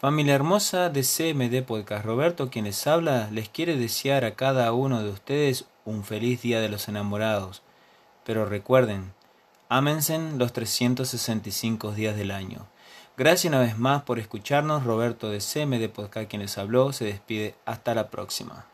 Familia hermosa de CMD Podcast, Roberto quien les habla les quiere desear a cada uno de ustedes un feliz día de los enamorados. Pero recuerden, ámense los 365 días del año. Gracias una vez más por escucharnos. Roberto de CMD Podcast quien les habló se despide. Hasta la próxima.